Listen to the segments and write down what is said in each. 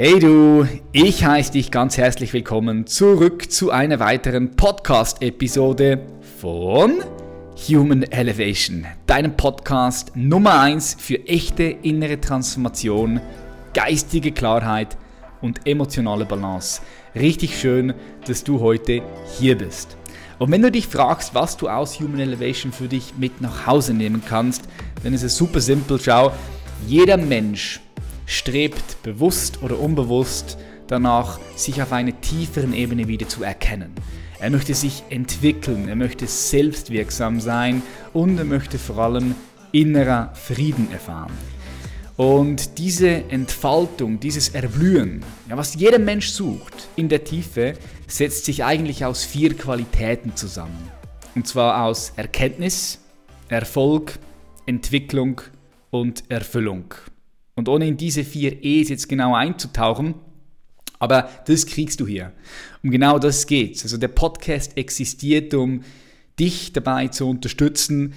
Hey du, ich heiße dich ganz herzlich willkommen zurück zu einer weiteren Podcast-Episode von Human Elevation, deinem Podcast Nummer 1 für echte innere Transformation, geistige Klarheit und emotionale Balance. Richtig schön, dass du heute hier bist. Und wenn du dich fragst, was du aus Human Elevation für dich mit nach Hause nehmen kannst, dann ist es super simpel. Schau, jeder Mensch strebt bewusst oder unbewusst danach, sich auf einer tieferen Ebene wieder zu erkennen. Er möchte sich entwickeln, er möchte selbstwirksam sein und er möchte vor allem innerer Frieden erfahren. Und diese Entfaltung, dieses Erblühen, ja, was jeder Mensch sucht in der Tiefe, setzt sich eigentlich aus vier Qualitäten zusammen. Und zwar aus Erkenntnis, Erfolg, Entwicklung und Erfüllung. Und ohne in diese vier E's jetzt genau einzutauchen, aber das kriegst du hier. Um genau das geht's. Also der Podcast existiert, um dich dabei zu unterstützen,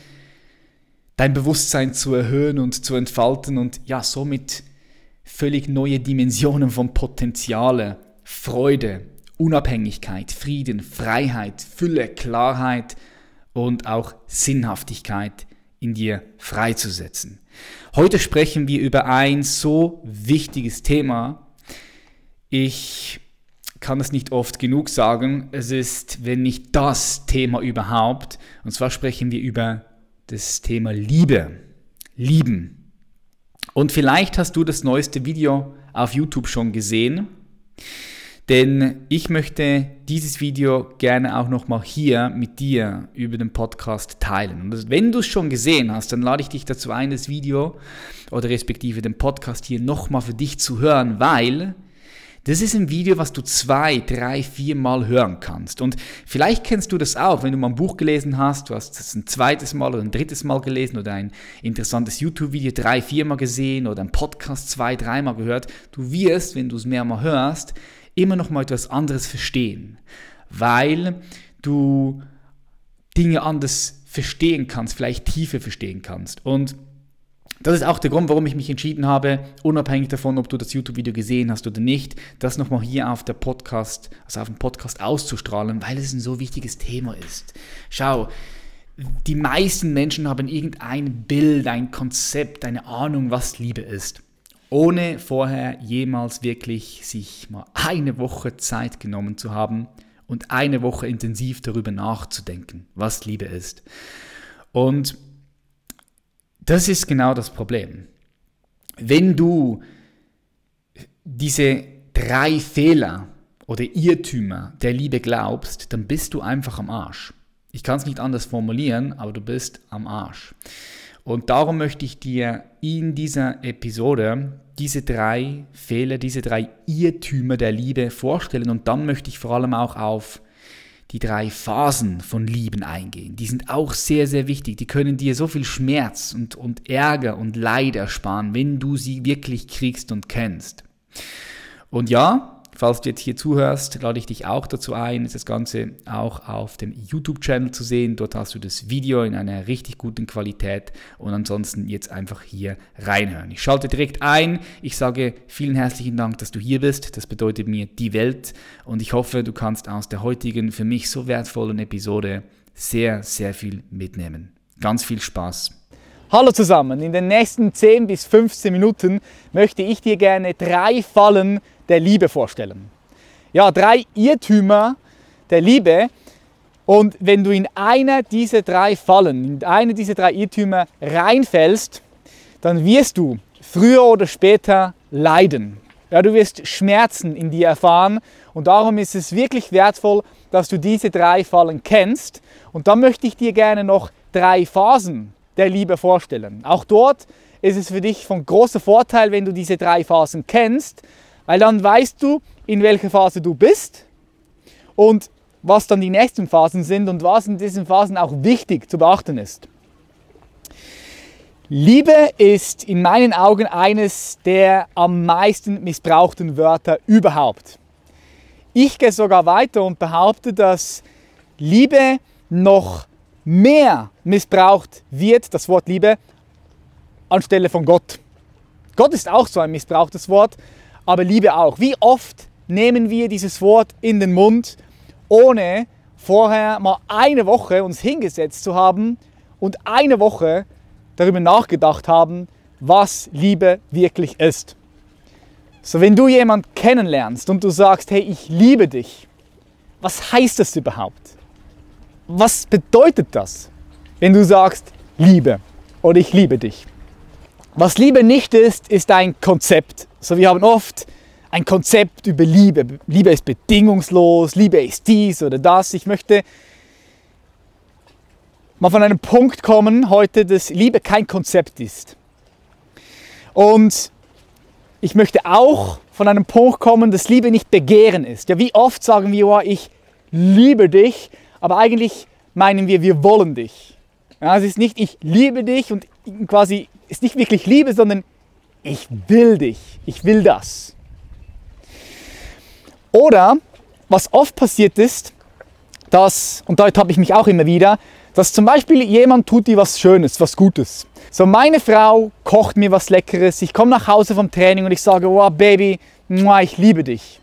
dein Bewusstsein zu erhöhen und zu entfalten und ja, somit völlig neue Dimensionen von Potenziale, Freude, Unabhängigkeit, Frieden, Freiheit, Fülle, Klarheit und auch Sinnhaftigkeit in dir freizusetzen. Heute sprechen wir über ein so wichtiges Thema. Ich kann es nicht oft genug sagen. Es ist, wenn nicht das Thema überhaupt. Und zwar sprechen wir über das Thema Liebe. Lieben. Und vielleicht hast du das neueste Video auf YouTube schon gesehen. Denn ich möchte dieses Video gerne auch nochmal hier mit dir über den Podcast teilen. Und wenn du es schon gesehen hast, dann lade ich dich dazu ein, das Video oder respektive den Podcast hier nochmal für dich zu hören, weil das ist ein Video, was du zwei, drei, vier Mal hören kannst. Und vielleicht kennst du das auch, wenn du mal ein Buch gelesen hast, du hast es ein zweites Mal oder ein drittes Mal gelesen oder ein interessantes YouTube-Video drei, vier Mal gesehen oder ein Podcast zwei, dreimal gehört. Du wirst, wenn du es mehrmal hörst, immer noch mal etwas anderes verstehen, weil du Dinge anders verstehen kannst, vielleicht tiefer verstehen kannst. Und das ist auch der Grund, warum ich mich entschieden habe, unabhängig davon, ob du das YouTube-Video gesehen hast oder nicht, das nochmal hier auf der Podcast, also auf dem Podcast auszustrahlen, weil es ein so wichtiges Thema ist. Schau, die meisten Menschen haben irgendein Bild, ein Konzept, eine Ahnung, was Liebe ist ohne vorher jemals wirklich sich mal eine Woche Zeit genommen zu haben und eine Woche intensiv darüber nachzudenken, was Liebe ist. Und das ist genau das Problem. Wenn du diese drei Fehler oder Irrtümer der Liebe glaubst, dann bist du einfach am Arsch. Ich kann es nicht anders formulieren, aber du bist am Arsch. Und darum möchte ich dir in dieser Episode diese drei Fehler, diese drei Irrtümer der Liebe vorstellen und dann möchte ich vor allem auch auf die drei Phasen von Lieben eingehen. Die sind auch sehr, sehr wichtig. Die können dir so viel Schmerz und, und Ärger und Leid ersparen, wenn du sie wirklich kriegst und kennst. Und ja, Falls du jetzt hier zuhörst, lade ich dich auch dazu ein, das Ganze auch auf dem YouTube-Channel zu sehen. Dort hast du das Video in einer richtig guten Qualität und ansonsten jetzt einfach hier reinhören. Ich schalte direkt ein. Ich sage vielen herzlichen Dank, dass du hier bist. Das bedeutet mir die Welt und ich hoffe, du kannst aus der heutigen für mich so wertvollen Episode sehr, sehr viel mitnehmen. Ganz viel Spaß. Hallo zusammen, in den nächsten 10 bis 15 Minuten möchte ich dir gerne drei Fallen der Liebe vorstellen. Ja, drei Irrtümer der Liebe. Und wenn du in einer dieser drei Fallen, in eine dieser drei Irrtümer reinfällst, dann wirst du früher oder später leiden. Ja, du wirst Schmerzen in dir erfahren und darum ist es wirklich wertvoll, dass du diese drei Fallen kennst. Und dann möchte ich dir gerne noch drei Phasen der Liebe vorstellen. Auch dort ist es für dich von großer Vorteil, wenn du diese drei Phasen kennst, weil dann weißt du, in welcher Phase du bist und was dann die nächsten Phasen sind und was in diesen Phasen auch wichtig zu beachten ist. Liebe ist in meinen Augen eines der am meisten missbrauchten Wörter überhaupt. Ich gehe sogar weiter und behaupte, dass Liebe noch mehr missbraucht wird, das Wort Liebe, anstelle von Gott. Gott ist auch so ein missbrauchtes Wort, aber Liebe auch. Wie oft nehmen wir dieses Wort in den Mund, ohne vorher mal eine Woche uns hingesetzt zu haben und eine Woche darüber nachgedacht haben, was Liebe wirklich ist. So, wenn du jemanden kennenlernst und du sagst, hey, ich liebe dich, was heißt das überhaupt? Was bedeutet das, wenn du sagst, Liebe oder ich liebe dich? Was Liebe nicht ist, ist ein Konzept. So, wir haben oft ein Konzept über Liebe. Liebe ist bedingungslos, Liebe ist dies oder das. Ich möchte mal von einem Punkt kommen heute, dass Liebe kein Konzept ist. Und ich möchte auch von einem Punkt kommen, dass Liebe nicht Begehren ist. Ja, wie oft sagen wir, oh, ich liebe dich, aber eigentlich meinen wir, wir wollen dich. Ja, es ist nicht, ich liebe dich und quasi ist nicht wirklich Liebe, sondern ich will dich, ich will das. Oder was oft passiert ist, dass, und dort habe ich mich auch immer wieder, dass zum Beispiel jemand tut dir was Schönes, was Gutes. So, meine Frau kocht mir was Leckeres, ich komme nach Hause vom Training und ich sage, wow, Baby, ich liebe dich.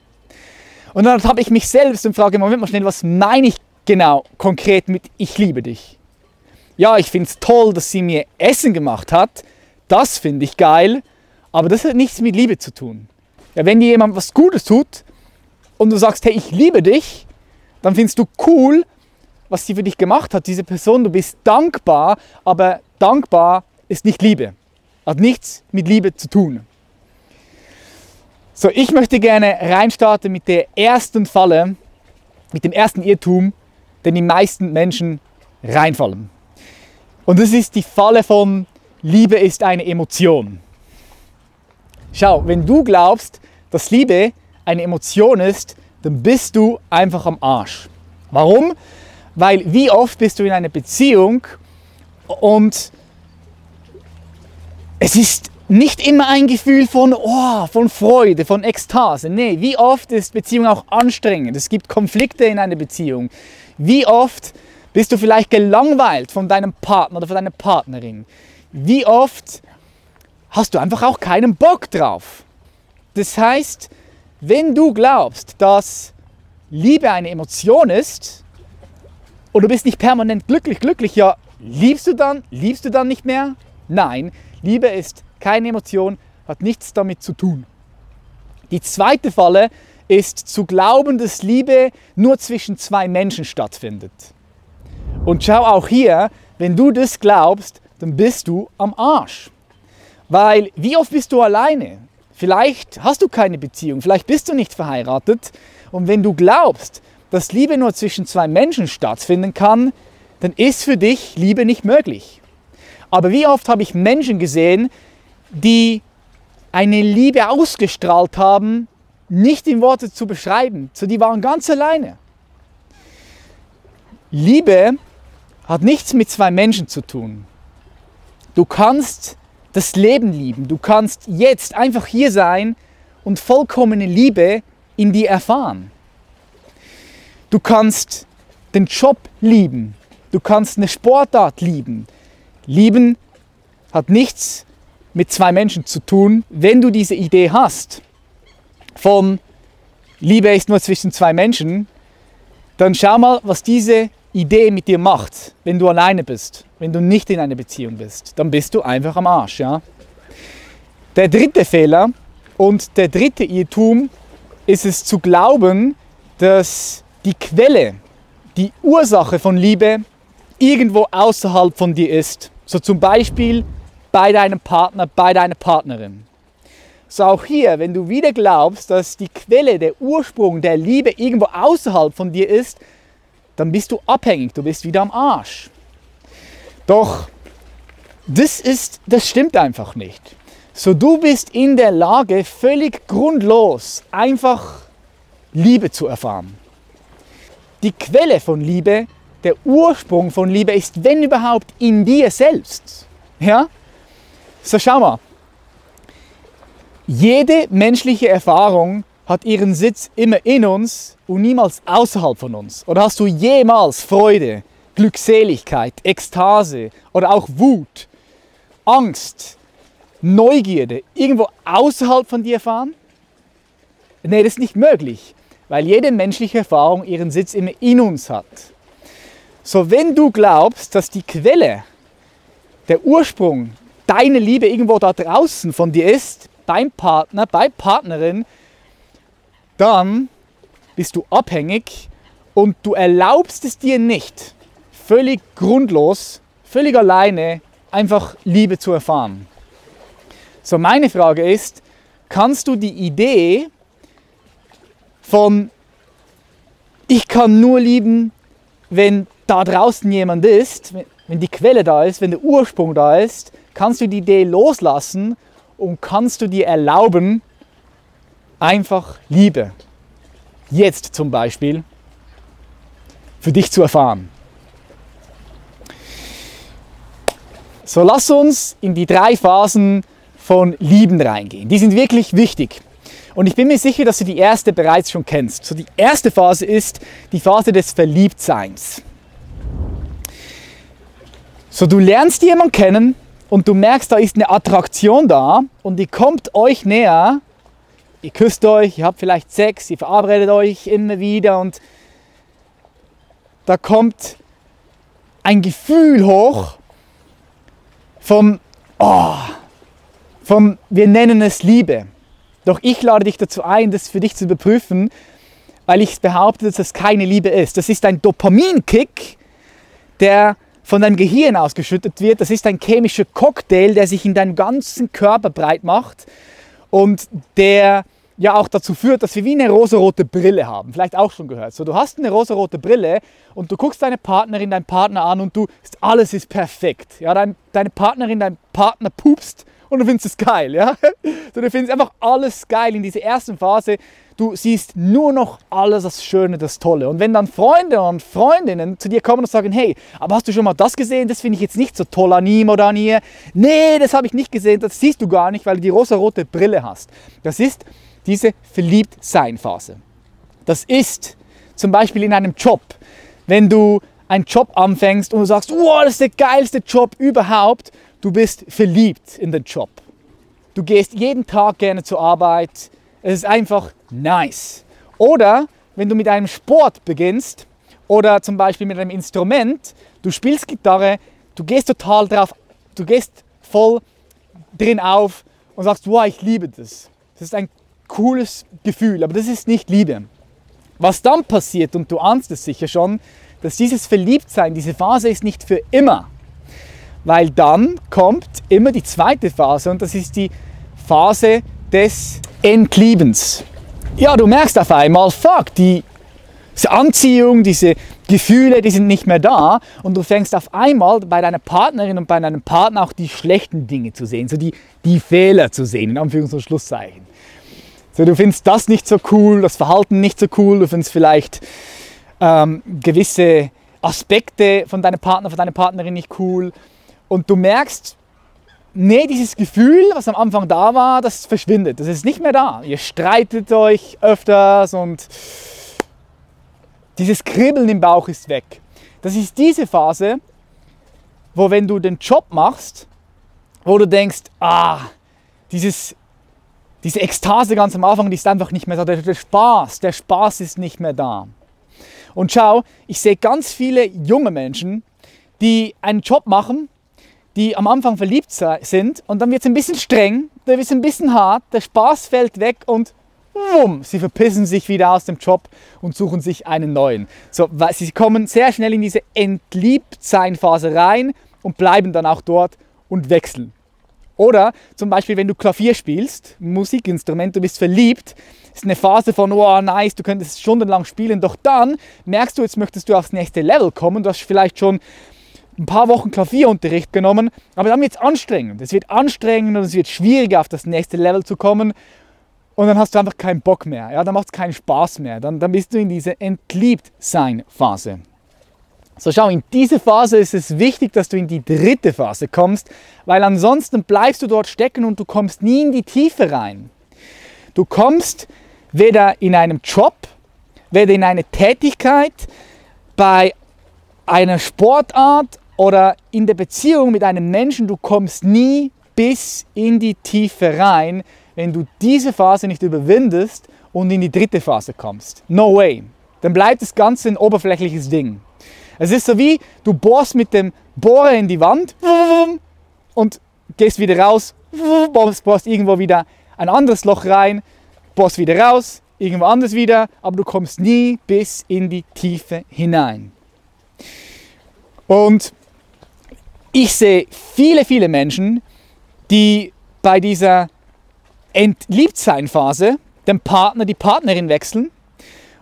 Und dann habe ich mich selbst und frage, Moment mal schnell, was meine ich genau konkret mit ich liebe dich? Ja, ich finde es toll, dass sie mir Essen gemacht hat, das finde ich geil, aber das hat nichts mit Liebe zu tun. Ja, wenn dir jemand was Gutes tut und du sagst, hey, ich liebe dich, dann findest du cool, was sie für dich gemacht hat, diese Person, du bist dankbar, aber dankbar ist nicht Liebe. Hat nichts mit Liebe zu tun. So, ich möchte gerne reinstarten mit der ersten Falle, mit dem ersten Irrtum, den die meisten Menschen reinfallen. Und das ist die Falle von Liebe ist eine Emotion. Schau, wenn du glaubst, dass Liebe eine Emotion ist, dann bist du einfach am Arsch. Warum? Weil wie oft bist du in einer Beziehung und es ist nicht immer ein Gefühl von, oh, von Freude, von Ekstase. Nee, wie oft ist Beziehung auch anstrengend? Es gibt Konflikte in einer Beziehung. Wie oft bist du vielleicht gelangweilt von deinem Partner oder von deiner Partnerin? Wie oft hast du einfach auch keinen Bock drauf? Das heißt, wenn du glaubst, dass Liebe eine Emotion ist, und du bist nicht permanent glücklich, glücklich, ja, liebst du dann, liebst du dann nicht mehr? Nein, Liebe ist keine Emotion, hat nichts damit zu tun. Die zweite Falle ist zu glauben, dass Liebe nur zwischen zwei Menschen stattfindet. Und schau auch hier, wenn du das glaubst, dann bist du am Arsch. Weil wie oft bist du alleine? Vielleicht hast du keine Beziehung, vielleicht bist du nicht verheiratet. Und wenn du glaubst, dass Liebe nur zwischen zwei Menschen stattfinden kann, dann ist für dich Liebe nicht möglich. Aber wie oft habe ich Menschen gesehen, die eine Liebe ausgestrahlt haben, nicht in Worte zu beschreiben. So, die waren ganz alleine. Liebe hat nichts mit zwei Menschen zu tun. Du kannst das Leben lieben. Du kannst jetzt einfach hier sein und vollkommene Liebe in dir erfahren. Du kannst den Job lieben. Du kannst eine Sportart lieben. Lieben hat nichts mit zwei Menschen zu tun, wenn du diese Idee hast von Liebe ist nur zwischen zwei Menschen, dann schau mal, was diese Idee mit dir macht, wenn du alleine bist, wenn du nicht in einer Beziehung bist. Dann bist du einfach am Arsch. Ja? Der dritte Fehler und der dritte Irrtum ist es zu glauben, dass die Quelle, die Ursache von Liebe irgendwo außerhalb von dir ist. So zum Beispiel bei deinem Partner, bei deiner Partnerin. So auch hier, wenn du wieder glaubst, dass die Quelle, der Ursprung der Liebe irgendwo außerhalb von dir ist, dann bist du abhängig, du bist wieder am Arsch. Doch das ist, das stimmt einfach nicht. So du bist in der Lage, völlig grundlos einfach Liebe zu erfahren die Quelle von Liebe, der Ursprung von Liebe ist, wenn überhaupt, in dir selbst. Ja? So schau mal. Jede menschliche Erfahrung hat ihren Sitz immer in uns und niemals außerhalb von uns. Oder hast du jemals Freude, Glückseligkeit, Ekstase oder auch Wut, Angst, Neugierde irgendwo außerhalb von dir erfahren? Nee, das ist nicht möglich, weil jede menschliche Erfahrung ihren Sitz immer in uns hat. So, wenn du glaubst, dass die Quelle, der Ursprung, deine Liebe irgendwo da draußen von dir ist, beim Partner, bei Partnerin, dann bist du abhängig und du erlaubst es dir nicht, völlig grundlos, völlig alleine einfach Liebe zu erfahren. So, meine Frage ist, kannst du die Idee von ich kann nur lieben, wenn da draußen jemand ist, wenn die Quelle da ist, wenn der Ursprung da ist, kannst du die Idee loslassen und kannst du dir erlauben, einfach Liebe, jetzt zum Beispiel, für dich zu erfahren. So, lass uns in die drei Phasen von Lieben reingehen. Die sind wirklich wichtig. Und ich bin mir sicher, dass du die erste bereits schon kennst. So, die erste Phase ist die Phase des Verliebtseins. So, du lernst jemanden kennen und du merkst, da ist eine Attraktion da und die kommt euch näher. Ihr küsst euch, ihr habt vielleicht Sex, ihr verabredet euch immer wieder und da kommt ein Gefühl hoch vom, oh, vom, wir nennen es Liebe. Doch ich lade dich dazu ein, das für dich zu überprüfen, weil ich behaupte, dass das keine Liebe ist. Das ist ein Dopaminkick, der von deinem Gehirn ausgeschüttet wird. Das ist ein chemischer Cocktail, der sich in deinem ganzen Körper breit macht und der ja auch dazu führt, dass wir wie eine rosarote Brille haben. Vielleicht auch schon gehört. So, du hast eine rosarote Brille und du guckst deine Partnerin, deinen Partner an und du, alles ist perfekt. Ja, dein, deine Partnerin, dein Partner pupst und du findest es geil. Ja? So, du findest einfach alles geil in dieser ersten Phase. Du siehst nur noch alles das Schöne, das Tolle. Und wenn dann Freunde und Freundinnen zu dir kommen und sagen, hey, aber hast du schon mal das gesehen? Das finde ich jetzt nicht so toll an ihm oder an ihr. Nee, das habe ich nicht gesehen. Das siehst du gar nicht, weil du die rosa-rote Brille hast. Das ist diese Verliebtsein-Phase. Das ist zum Beispiel in einem Job, wenn du einen Job anfängst und du sagst, wow, das ist der geilste Job überhaupt Du bist verliebt in den Job. Du gehst jeden Tag gerne zur Arbeit. Es ist einfach nice. Oder wenn du mit einem Sport beginnst oder zum Beispiel mit einem Instrument, du spielst Gitarre, du gehst total drauf, du gehst voll drin auf und sagst, wow, ich liebe das. Das ist ein cooles Gefühl, aber das ist nicht Liebe. Was dann passiert, und du ahnst es sicher schon, dass dieses Verliebtsein, diese Phase ist nicht für immer weil dann kommt immer die zweite Phase und das ist die Phase des Entliebens. Ja, du merkst auf einmal, fuck, die diese Anziehung, diese Gefühle, die sind nicht mehr da und du fängst auf einmal bei deiner Partnerin und bei deinem Partner auch die schlechten Dinge zu sehen, so die, die Fehler zu sehen, in Anführungs- und Schlusszeichen. So, du findest das nicht so cool, das Verhalten nicht so cool, du findest vielleicht ähm, gewisse Aspekte von deinem Partner, von deiner Partnerin nicht cool und du merkst, nee, dieses Gefühl, was am Anfang da war, das verschwindet. Das ist nicht mehr da. Ihr streitet euch öfters und dieses Kribbeln im Bauch ist weg. Das ist diese Phase, wo wenn du den Job machst, wo du denkst, ah, dieses, diese Ekstase ganz am Anfang, die ist einfach nicht mehr da. Der, der Spaß, der Spaß ist nicht mehr da. Und schau, ich sehe ganz viele junge Menschen, die einen Job machen, die am Anfang verliebt sind und dann wird es ein bisschen streng, dann wird es ein bisschen hart, der Spaß fällt weg und wumm, sie verpissen sich wieder aus dem Job und suchen sich einen neuen. So, sie kommen sehr schnell in diese Entliebtsein-Phase rein und bleiben dann auch dort und wechseln. Oder zum Beispiel, wenn du Klavier spielst, Musikinstrument, du bist verliebt, ist eine Phase von, oh nice, du könntest stundenlang spielen, doch dann merkst du, jetzt möchtest du aufs nächste Level kommen, du hast vielleicht schon ein paar Wochen Klavierunterricht genommen, aber dann wird es anstrengend. Es wird anstrengend und es wird schwieriger, auf das nächste Level zu kommen. Und dann hast du einfach keinen Bock mehr. Ja? Dann macht es keinen Spaß mehr. Dann, dann bist du in dieser Entliebt-Sein-Phase. So schau, in diese Phase ist es wichtig, dass du in die dritte Phase kommst, weil ansonsten bleibst du dort stecken und du kommst nie in die Tiefe rein. Du kommst weder in einem Job, weder in eine Tätigkeit, bei einer Sportart oder in der Beziehung mit einem Menschen, du kommst nie bis in die Tiefe rein, wenn du diese Phase nicht überwindest und in die dritte Phase kommst. No way. Dann bleibt das Ganze ein oberflächliches Ding. Es ist so wie, du bohrst mit dem Bohrer in die Wand und gehst wieder raus, bohrst irgendwo wieder ein anderes Loch rein, bohrst wieder raus, irgendwo anders wieder, aber du kommst nie bis in die Tiefe hinein. Und ich sehe viele, viele Menschen, die bei dieser Entliebtsein-Phase den Partner, die Partnerin wechseln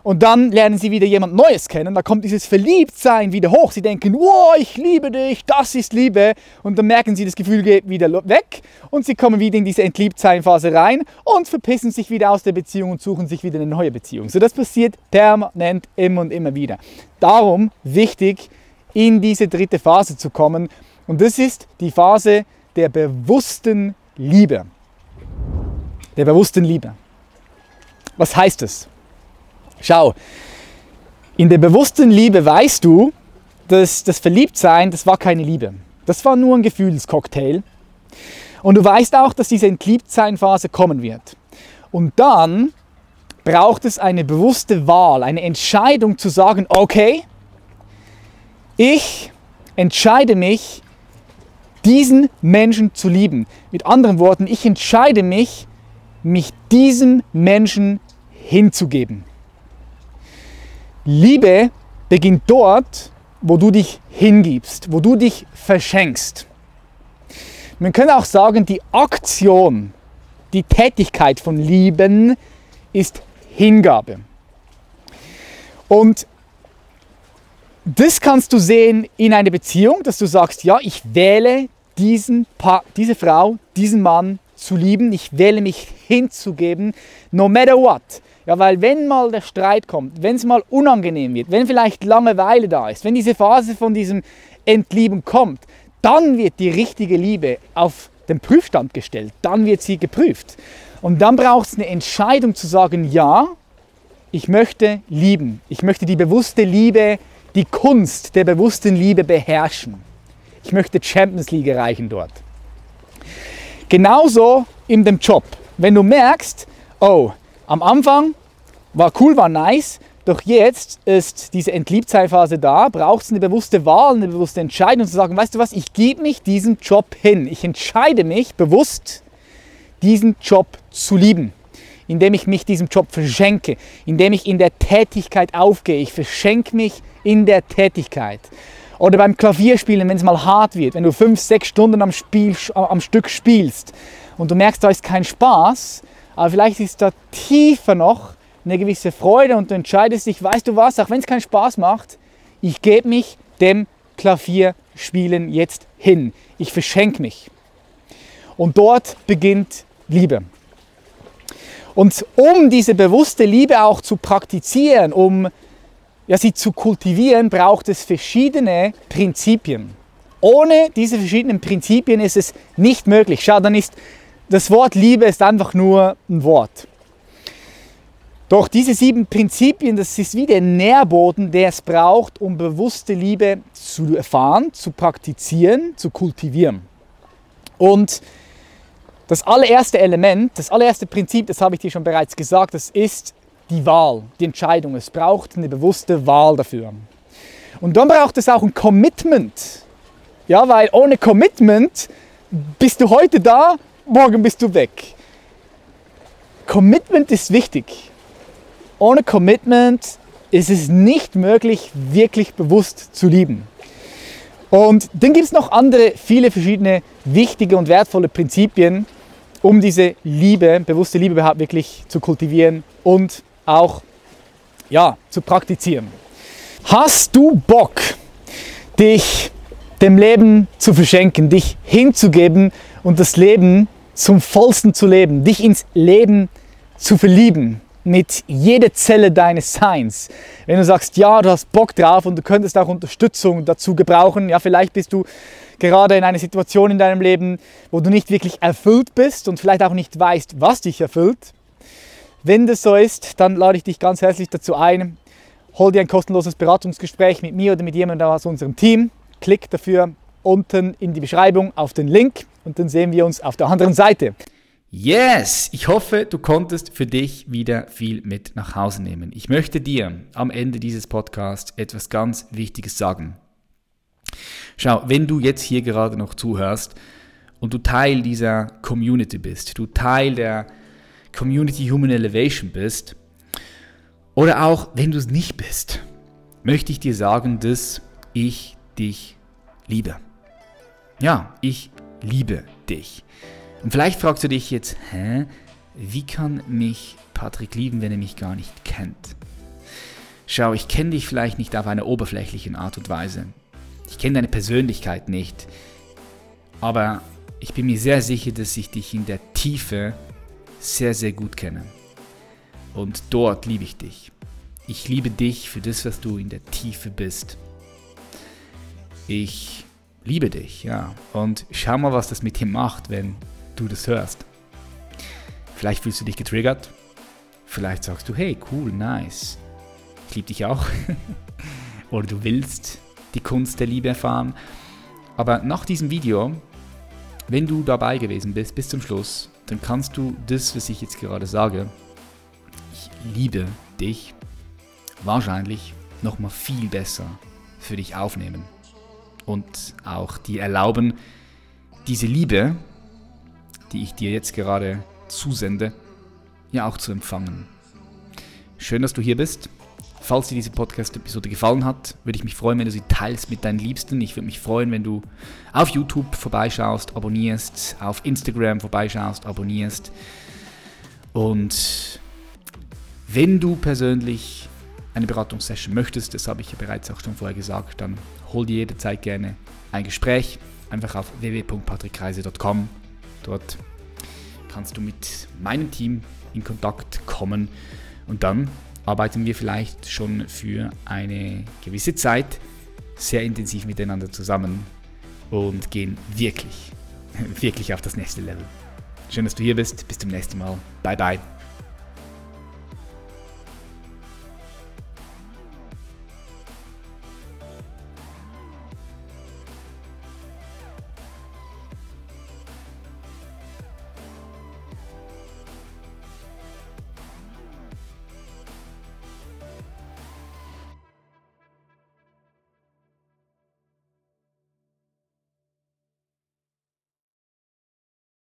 und dann lernen sie wieder jemand Neues kennen. Da kommt dieses Verliebtsein wieder hoch. Sie denken, wow, ich liebe dich, das ist Liebe. Und dann merken sie, das Gefühl geht wieder weg und sie kommen wieder in diese Entliebtsein-Phase rein und verpissen sich wieder aus der Beziehung und suchen sich wieder eine neue Beziehung. So das passiert permanent immer und immer wieder. Darum wichtig, in diese dritte Phase zu kommen. Und das ist die Phase der bewussten Liebe. Der bewussten Liebe. Was heißt das? Schau, in der bewussten Liebe weißt du, dass das Verliebtsein, das war keine Liebe. Das war nur ein Gefühlscocktail. Und du weißt auch, dass diese Entliebtsein-Phase kommen wird. Und dann braucht es eine bewusste Wahl, eine Entscheidung zu sagen, okay, ich entscheide mich, diesen Menschen zu lieben. Mit anderen Worten, ich entscheide mich, mich diesem Menschen hinzugeben. Liebe beginnt dort, wo du dich hingibst, wo du dich verschenkst. Man könnte auch sagen, die Aktion, die Tätigkeit von Lieben ist Hingabe. Und das kannst du sehen in einer Beziehung, dass du sagst, ja, ich wähle diesen pa diese Frau, diesen Mann zu lieben, ich wähle mich hinzugeben, no matter what. Ja, weil wenn mal der Streit kommt, wenn es mal unangenehm wird, wenn vielleicht Langeweile da ist, wenn diese Phase von diesem Entlieben kommt, dann wird die richtige Liebe auf den Prüfstand gestellt, dann wird sie geprüft. Und dann braucht es eine Entscheidung zu sagen, ja, ich möchte lieben, ich möchte die bewusste Liebe, die Kunst der bewussten Liebe beherrschen. Ich möchte Champions League erreichen dort. Genauso in dem Job. Wenn du merkst, oh, am Anfang war cool, war nice, doch jetzt ist diese Entliebtsein-Phase da, braucht es eine bewusste Wahl, eine bewusste Entscheidung zu sagen, weißt du was, ich gebe mich diesem Job hin. Ich entscheide mich bewusst, diesen Job zu lieben, indem ich mich diesem Job verschenke, indem ich in der Tätigkeit aufgehe. Ich verschenke mich in der Tätigkeit. Oder beim Klavierspielen, wenn es mal hart wird, wenn du fünf, sechs Stunden am, Spiel, am Stück spielst und du merkst, da ist kein Spaß, aber vielleicht ist da tiefer noch eine gewisse Freude und du entscheidest dich, weißt du was, auch wenn es keinen Spaß macht, ich gebe mich dem Klavierspielen jetzt hin. Ich verschenke mich. Und dort beginnt Liebe. Und um diese bewusste Liebe auch zu praktizieren, um ja, sie zu kultivieren, braucht es verschiedene Prinzipien. Ohne diese verschiedenen Prinzipien ist es nicht möglich. Schau, dann ist das Wort Liebe ist einfach nur ein Wort. Doch diese sieben Prinzipien, das ist wie der Nährboden, der es braucht, um bewusste Liebe zu erfahren, zu praktizieren, zu kultivieren. Und das allererste Element, das allererste Prinzip, das habe ich dir schon bereits gesagt, das ist die Wahl, die Entscheidung. Es braucht eine bewusste Wahl dafür. Und dann braucht es auch ein Commitment. Ja, weil ohne Commitment bist du heute da, morgen bist du weg. Commitment ist wichtig. Ohne Commitment ist es nicht möglich, wirklich bewusst zu lieben. Und dann gibt es noch andere, viele verschiedene wichtige und wertvolle Prinzipien, um diese Liebe, bewusste Liebe überhaupt wirklich zu kultivieren und auch ja, zu praktizieren. Hast du Bock, dich dem Leben zu verschenken, dich hinzugeben und das Leben zum vollsten zu leben, dich ins Leben zu verlieben mit jeder Zelle deines Seins. Wenn du sagst, ja, du hast Bock drauf und du könntest auch Unterstützung dazu gebrauchen, ja, vielleicht bist du gerade in einer Situation in deinem Leben, wo du nicht wirklich erfüllt bist und vielleicht auch nicht weißt, was dich erfüllt. Wenn das so ist, dann lade ich dich ganz herzlich dazu ein, hol dir ein kostenloses Beratungsgespräch mit mir oder mit jemandem aus unserem Team. Klick dafür unten in die Beschreibung auf den Link und dann sehen wir uns auf der anderen Seite. Yes, ich hoffe, du konntest für dich wieder viel mit nach Hause nehmen. Ich möchte dir am Ende dieses Podcasts etwas ganz Wichtiges sagen. Schau, wenn du jetzt hier gerade noch zuhörst und du Teil dieser Community bist, du Teil der Community Human Elevation bist, oder auch wenn du es nicht bist, möchte ich dir sagen, dass ich dich liebe. Ja, ich liebe dich. Und vielleicht fragst du dich jetzt, hä, wie kann mich Patrick lieben, wenn er mich gar nicht kennt? Schau, ich kenne dich vielleicht nicht auf einer oberflächlichen Art und Weise. Ich kenne deine Persönlichkeit nicht. Aber ich bin mir sehr sicher, dass ich dich in der Tiefe sehr, sehr gut kenne. Und dort liebe ich dich. Ich liebe dich für das, was du in der Tiefe bist. Ich liebe dich, ja. Und schau mal, was das mit dir macht, wenn du das hörst. Vielleicht fühlst du dich getriggert. Vielleicht sagst du, hey, cool, nice. Ich liebe dich auch. Oder du willst die Kunst der Liebe erfahren. Aber nach diesem Video, wenn du dabei gewesen bist bis zum Schluss, dann kannst du das, was ich jetzt gerade sage, ich liebe dich, wahrscheinlich nochmal viel besser für dich aufnehmen. Und auch dir erlauben, diese Liebe, die ich dir jetzt gerade zusende, ja auch zu empfangen. Schön, dass du hier bist. Falls dir diese Podcast-Episode gefallen hat, würde ich mich freuen, wenn du sie teilst mit deinen Liebsten. Ich würde mich freuen, wenn du auf YouTube vorbeischaust, abonnierst, auf Instagram vorbeischaust, abonnierst. Und wenn du persönlich eine Beratungssession möchtest, das habe ich ja bereits auch schon vorher gesagt, dann hol dir jederzeit gerne ein Gespräch. Einfach auf www.patrickreise.com. Dort kannst du mit meinem Team in Kontakt kommen und dann arbeiten wir vielleicht schon für eine gewisse Zeit sehr intensiv miteinander zusammen und gehen wirklich, wirklich auf das nächste Level. Schön, dass du hier bist. Bis zum nächsten Mal. Bye bye.